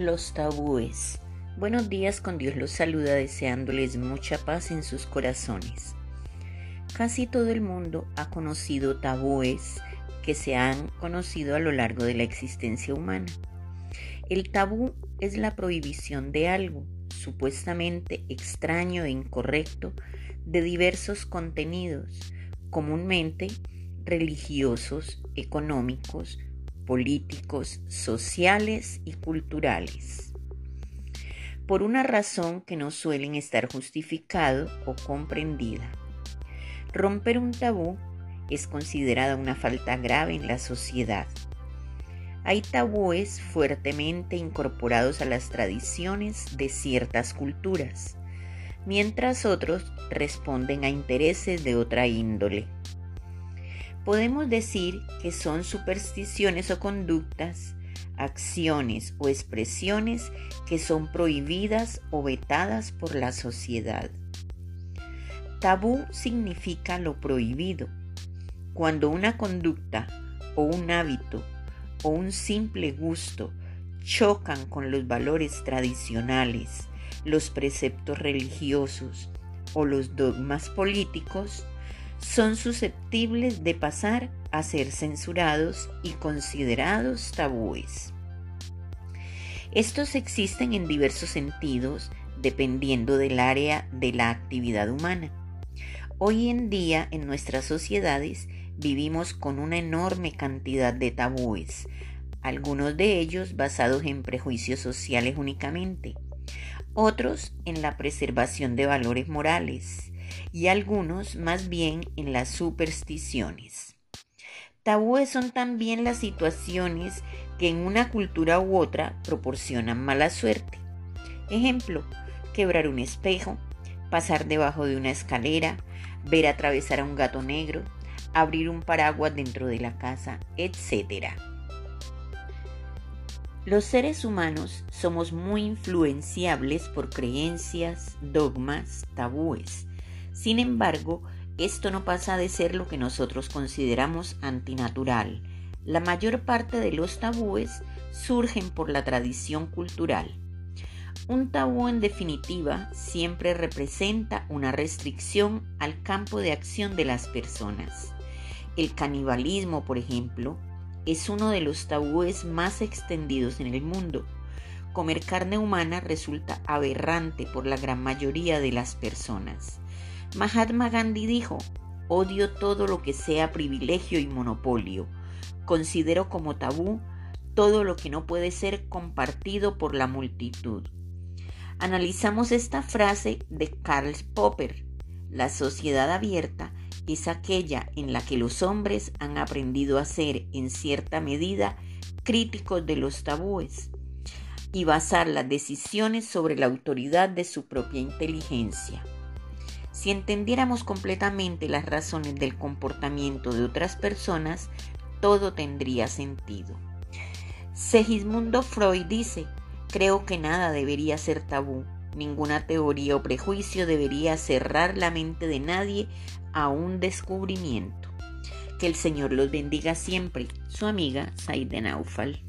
Los tabúes. Buenos días, con Dios los saluda deseándoles mucha paz en sus corazones. Casi todo el mundo ha conocido tabúes que se han conocido a lo largo de la existencia humana. El tabú es la prohibición de algo supuestamente extraño e incorrecto de diversos contenidos, comúnmente religiosos, económicos, políticos, sociales y culturales. Por una razón que no suelen estar justificado o comprendida. Romper un tabú es considerada una falta grave en la sociedad. Hay tabúes fuertemente incorporados a las tradiciones de ciertas culturas, mientras otros responden a intereses de otra índole podemos decir que son supersticiones o conductas, acciones o expresiones que son prohibidas o vetadas por la sociedad. Tabú significa lo prohibido. Cuando una conducta o un hábito o un simple gusto chocan con los valores tradicionales, los preceptos religiosos o los dogmas políticos, son susceptibles de pasar a ser censurados y considerados tabúes. Estos existen en diversos sentidos dependiendo del área de la actividad humana. Hoy en día en nuestras sociedades vivimos con una enorme cantidad de tabúes, algunos de ellos basados en prejuicios sociales únicamente, otros en la preservación de valores morales, y algunos más bien en las supersticiones. Tabúes son también las situaciones que en una cultura u otra proporcionan mala suerte. Ejemplo, quebrar un espejo, pasar debajo de una escalera, ver atravesar a un gato negro, abrir un paraguas dentro de la casa, etc. Los seres humanos somos muy influenciables por creencias, dogmas, tabúes sin embargo, esto no pasa de ser lo que nosotros consideramos antinatural. La mayor parte de los tabúes surgen por la tradición cultural. Un tabú en definitiva siempre representa una restricción al campo de acción de las personas. El canibalismo, por ejemplo, es uno de los tabúes más extendidos en el mundo. Comer carne humana resulta aberrante por la gran mayoría de las personas. Mahatma Gandhi dijo, odio todo lo que sea privilegio y monopolio. Considero como tabú todo lo que no puede ser compartido por la multitud. Analizamos esta frase de Karl Popper. La sociedad abierta es aquella en la que los hombres han aprendido a ser, en cierta medida, críticos de los tabúes y basar las decisiones sobre la autoridad de su propia inteligencia. Si entendiéramos completamente las razones del comportamiento de otras personas, todo tendría sentido. Segismundo Freud dice, creo que nada debería ser tabú, ninguna teoría o prejuicio debería cerrar la mente de nadie a un descubrimiento. Que el Señor los bendiga siempre. Su amiga Saide Naufal.